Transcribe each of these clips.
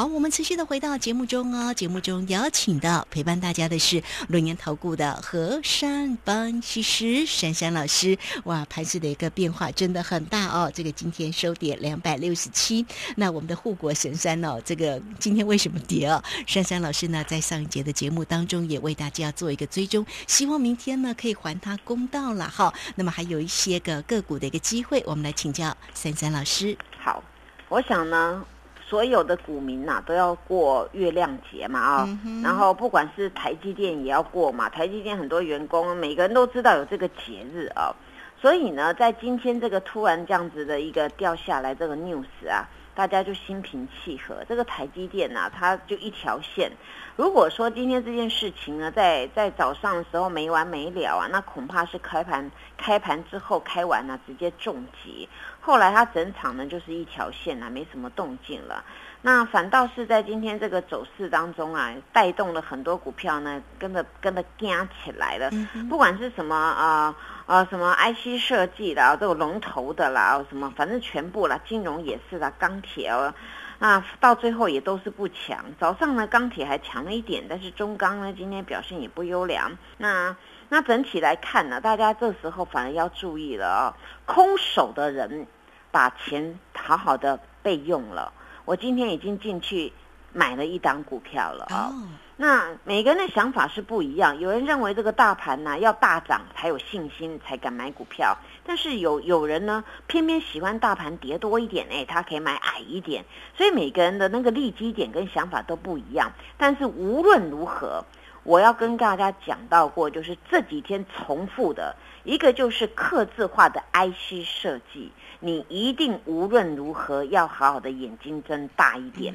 好，我们持续的回到节目中哦。节目中邀请到陪伴大家的是轮研投顾的何山分析师珊珊老师。哇，盘市的一个变化真的很大哦。这个今天收跌两百六十七，那我们的护国神山哦，这个今天为什么跌哦？珊珊老师呢，在上一节的节目当中也为大家做一个追踪，希望明天呢可以还他公道了哈。那么还有一些个个股的一个机会，我们来请教珊珊老师。好，我想呢。所有的股民呐都要过月亮节嘛啊，然后不管是台积电也要过嘛，台积电很多员工每个人都知道有这个节日啊，所以呢，在今天这个突然这样子的一个掉下来这个 news 啊，大家就心平气和。这个台积电呐，它就一条线。如果说今天这件事情呢，在在早上的时候没完没了啊，那恐怕是开盘开盘之后开完了直接重击。后来它整场呢就是一条线啊，没什么动静了。那反倒是在今天这个走势当中啊，带动了很多股票呢，跟着跟着加起来了。不管是什么啊啊什么 IC 设计的啊，这种龙头的啦，什么反正全部啦，金融也是啦，钢铁哦，那到最后也都是不强。早上呢钢铁还强了一点，但是中钢呢今天表现也不优良。那那整体来看呢，大家这时候反而要注意了啊！空手的人把钱好好的备用了。我今天已经进去买了一档股票了啊。那每个人的想法是不一样，有人认为这个大盘呢要大涨才有信心才敢买股票，但是有有人呢偏偏喜欢大盘跌多一点，哎，他可以买矮一点。所以每个人的那个利基点跟想法都不一样。但是无论如何。我要跟大家讲到过，就是这几天重复的一个，就是刻字化的 IC 设计，你一定无论如何要好好的眼睛睁大一点。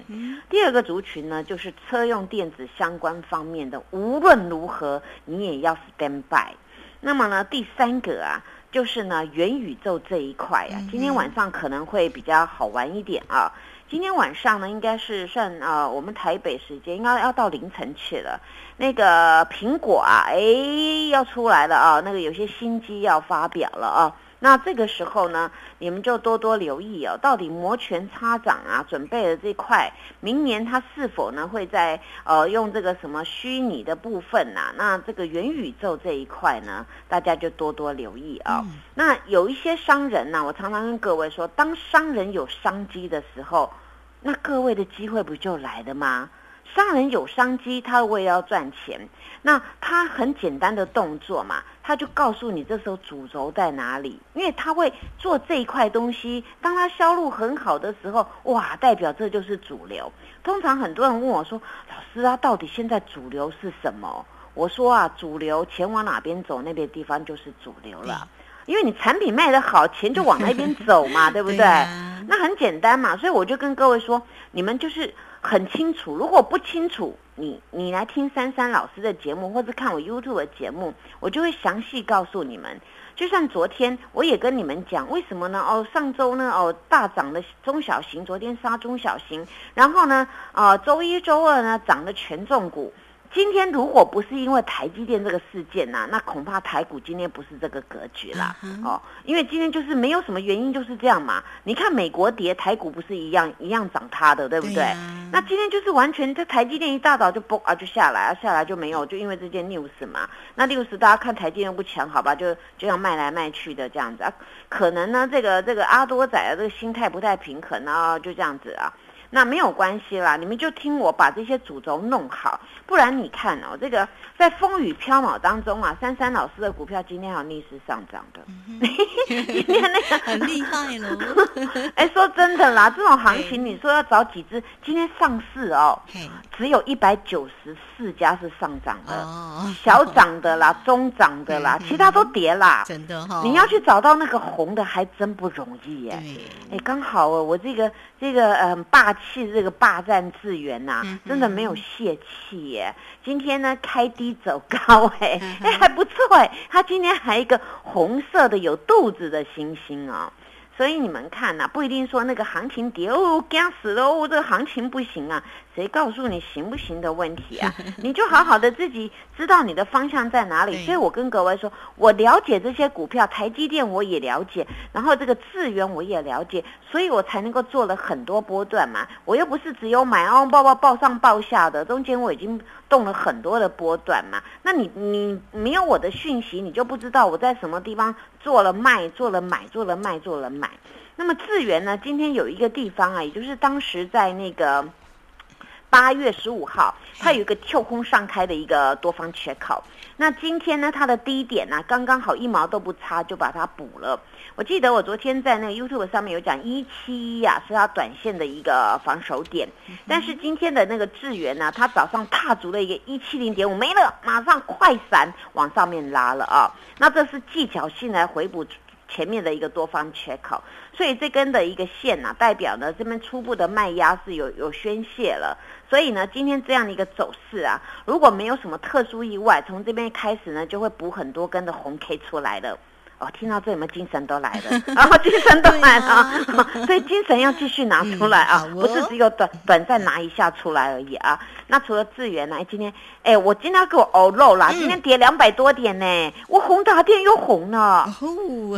第二个族群呢，就是车用电子相关方面的，无论如何你也要 stand by。那么呢，第三个啊，就是呢元宇宙这一块啊，今天晚上可能会比较好玩一点啊。今天晚上呢，应该是算啊，我们台北时间应该要到凌晨去了。那个苹果啊，哎，要出来了啊，那个有些新机要发表了啊。那这个时候呢，你们就多多留意哦，到底摩拳擦掌啊，准备的这块，明年它是否呢会在呃用这个什么虚拟的部分呐？那这个元宇宙这一块呢，大家就多多留意啊。那有一些商人呢，我常常跟各位说，当商人有商机的时候，那各位的机会不就来了吗？商人有商机，他为了要赚钱，那他很简单的动作嘛，他就告诉你这时候主轴在哪里，因为他会做这一块东西，当他销路很好的时候，哇，代表这就是主流。通常很多人问我说：“老师啊，到底现在主流是什么？”我说啊，主流钱往哪边走，那边地方就是主流了，因为你产品卖得好，钱就往那边走嘛，对不对？那很简单嘛，所以我就跟各位说，你们就是。很清楚，如果不清楚，你你来听珊珊老师的节目，或者看我 YouTube 的节目，我就会详细告诉你们。就像昨天，我也跟你们讲，为什么呢？哦，上周呢，哦大涨的中小型，昨天杀中小型，然后呢，啊周一周二呢涨的权重股。今天如果不是因为台积电这个事件呐，那恐怕台股今天不是这个格局啦。哦，因为今天就是没有什么原因，就是这样嘛。你看美国跌，台股不是一样一样涨它的，对不对？那今天就是完全，这台积电一大早就崩啊，就下来啊，下来就没有，就因为这件 news 嘛。那 news 大家看台积电不强，好吧，就这样卖来卖去的这样子啊。可能呢，这个这个阿多仔啊这个心态不太平衡啊，就这样子啊。那没有关系啦，你们就听我把这些主轴弄好，不然你看哦，这个在风雨飘渺当中啊，珊珊老师的股票今天还逆势上涨的，今天那个很厉害了。哎，说真的啦，这种行情你说要找几只，今天上市哦，只有一百九十四家是上涨的，小涨的啦，中涨的啦，其他都跌啦。真的哈，你要去找到那个红的还真不容易耶。哎，刚好哦，我这个这个嗯霸气。这个霸占资源呐，真的没有泄气耶。今天呢开低走高，哎哎还不错哎。它今天还一个红色的有肚子的星星啊，所以你们看呐，不一定说那个行情跌哦，干死了哦，这个行情不行啊。谁告诉你行不行的问题啊？你就好好的自己知道你的方向在哪里。所以我跟各位说，我了解这些股票，台积电我也了解，然后这个智源我也了解，所以我才能够做了很多波段嘛。我又不是只有买哦，报报报上报下的，中间我已经动了很多的波段嘛。那你你没有我的讯息，你就不知道我在什么地方做了卖，做了买，做了卖，做了买。那么智源呢，今天有一个地方啊，也就是当时在那个。八月十五号，它有一个跳空上开的一个多方缺口。那今天呢，它的低点呢，刚刚好一毛都不差，就把它补了。我记得我昨天在那个 YouTube 上面有讲一七一啊，是它短线的一个防守点。但是今天的那个智源呢，它早上踏足了一个一七零点五，没了，马上快闪往上面拉了啊。那这是技巧性来回补前面的一个多方缺口。所以这根的一个线呢，代表呢这边初步的卖压是有有宣泄了。所以呢，今天这样的一个走势啊，如果没有什么特殊意外，从这边开始呢，就会补很多根的红 K 出来了。哦，听到这有没有精神都来了？然 后精神都来了，所以精神要继续拿出来啊，不是只有短短暂拿一下出来而已啊。那除了智源呢？今天，哎，我今天要给我熬肉啦！今天跌两百多点呢，我宏达电又红了。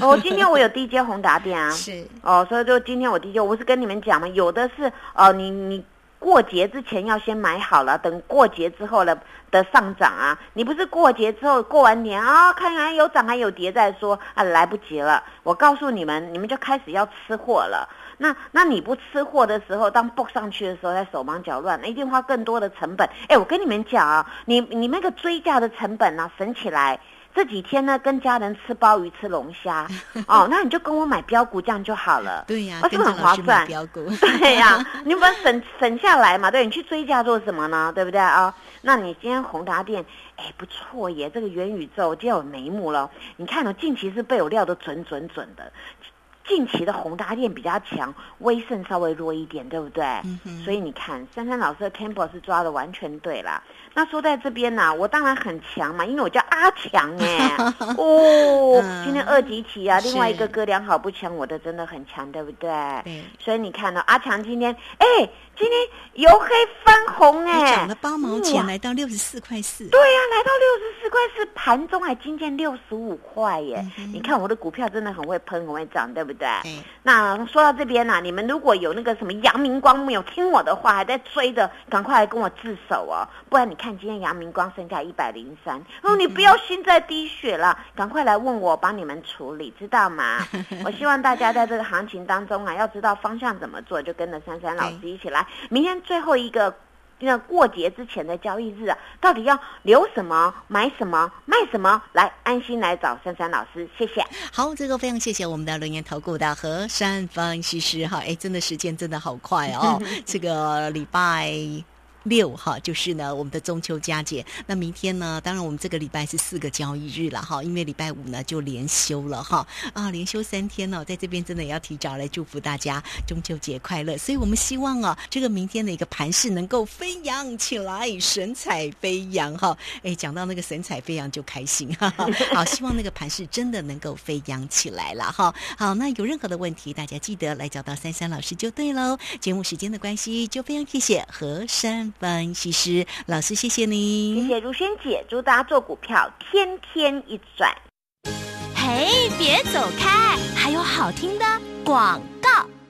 哦，今天我有低阶宏达电啊。是。哦，所以就今天我低阶，我不是跟你们讲嘛，有的是哦，你你。过节之前要先买好了，等过节之后呢的上涨啊，你不是过节之后过完年啊，看看有涨还有跌再说啊，来不及了。我告诉你们，你们就开始要吃货了。那那你不吃货的时候，当 book 上去的时候，在手忙脚乱，一定花更多的成本。哎，我跟你们讲啊，你你那个追价的成本呢，省起来。这几天呢，跟家人吃鲍鱼、吃龙虾，哦，那你就跟我买标股这样就好了。对呀，是不是很划算？标股，对呀，你把省省下来嘛，对你去追加做什么呢？对不对啊？那你今天宏达店，哎，不错耶，这个元宇宙今天有眉目了。你看哦，近期是被我料的准准准的。近期的宏达电比较强，威盛稍微弱一点，对不对？所以你看，珊珊老师的 tempo 是抓的完全对啦。那说在这边呢，我当然很强嘛，因为我叫阿强哎。哦，今天二级题啊，另外一个哥俩好不强，我的真的很强，对不对？对。所以你看到阿强今天，哎。今天由黑翻红哎，涨了八毛钱，来到六十四块四。对呀，来到六块是，盘中还今天六十五块耶。你看我的股票真的很会喷，很会涨，对不对？那说到这边呢，你们如果有那个什么阳明光没有听我的话，还在追的，赶快来跟我自首哦，不然你看今天阳明光剩下一百零三，哦，你不要心在滴血了，赶快来问我帮你们处理，知道吗？我希望大家在这个行情当中啊，要知道方向怎么做，就跟着珊珊老师一起来。明天最后一个那过节之前的交易日啊，到底要留什么、买什么、卖什么？来，安心来找珊珊老师，谢谢。好，这个非常谢谢我们的轮研投顾的何山方西施哈，哎，真的时间真的好快哦，这个礼拜。六哈，就是呢，我们的中秋佳节。那明天呢，当然我们这个礼拜是四个交易日了哈，因为礼拜五呢就连休了哈啊，连休三天呢，在这边真的也要提早来祝福大家中秋节快乐。所以我们希望啊，这个明天的一个盘势能够飞扬起来，神采飞扬哈。哎，讲到那个神采飞扬就开心哈。哈好，希望那个盘势真的能够飞扬起来了哈。好，那有任何的问题，大家记得来找到三三老师就对喽。节目时间的关系，就非常谢谢何山。分析师老师，谢谢你，谢谢如萱姐，祝大家做股票天天一赚。嘿，别走开，还有好听的广告。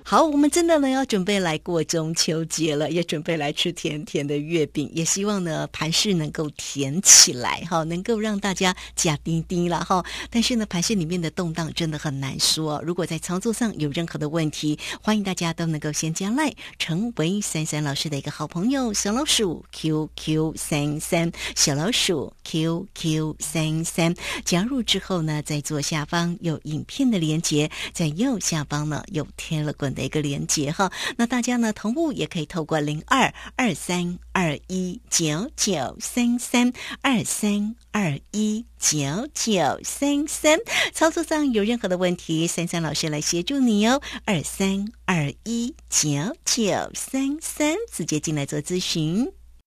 好，我们真的呢要准备来过中秋节了，也准备来吃甜甜的月饼，也希望呢盘市能够甜起来哈，能够让大家加丁丁了哈。但是呢盘市里面的动荡真的很难说，如果在操作上有任何的问题，欢迎大家都能够先加赖，成为三三老师的一个好朋友，小老鼠 QQ 三三，小老鼠 QQ 三三，加入之后呢，在左下方有影片的连接，在右下方呢有 Telegram。的一个连接哈，那大家呢同步也可以透过零二二三二一九九三三二三二一九九三三，操作上有任何的问题，三三老师来协助你哦，二三二一九九三三，直接进来做咨询。